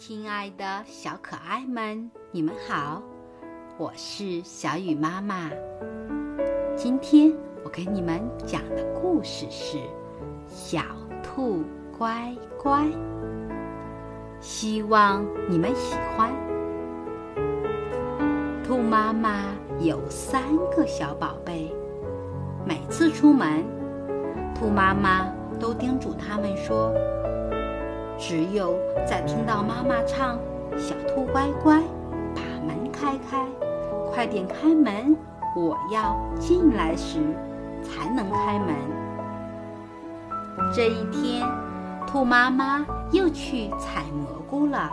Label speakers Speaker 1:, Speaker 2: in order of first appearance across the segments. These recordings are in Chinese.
Speaker 1: 亲爱的小可爱们，你们好，我是小雨妈妈。今天我给你们讲的故事是《小兔乖乖》，希望你们喜欢。兔妈妈有三个小宝贝，每次出门，兔妈妈都叮嘱他们说。只有在听到妈妈唱“小兔乖乖，把门开开，快点开门，我要进来”时，才能开门。这一天，兔妈妈又去采蘑菇了。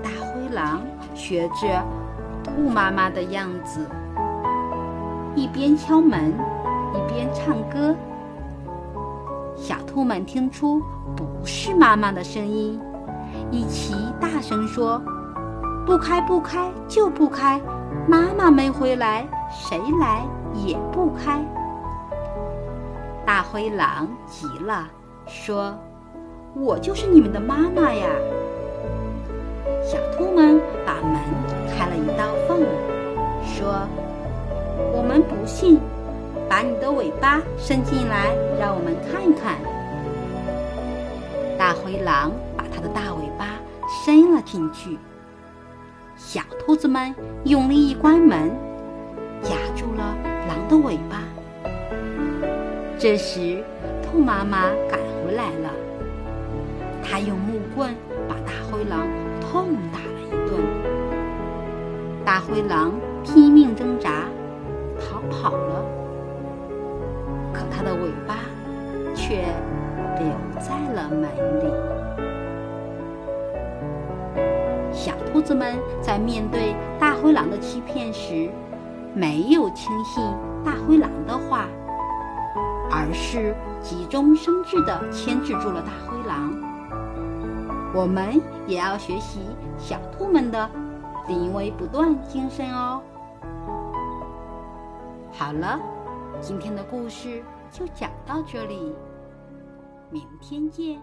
Speaker 1: 大灰狼学着兔妈妈的样子，一边敲门，一边唱歌。小兔们听出不是妈妈的声音，一起大声说：“不开，不开，就不开！妈妈没回来，谁来也不开。”大灰狼急了，说：“我就是你们的妈妈呀！”小兔们把门开了一道缝，说：“我们不信。”伸进来，让我们看看。大灰狼把它的大尾巴伸了进去，小兔子们用力一关门，夹住了狼的尾巴。这时，兔妈妈赶回来了，她用木棍把大灰狼痛打了一顿。大灰狼拼命挣扎，留在了门里。小兔子们在面对大灰狼的欺骗时，没有轻信大灰狼的话，而是急中生智地牵制住了大灰狼。我们也要学习小兔们的临危不断精神哦。好了。今天的故事就讲到这里，明天见。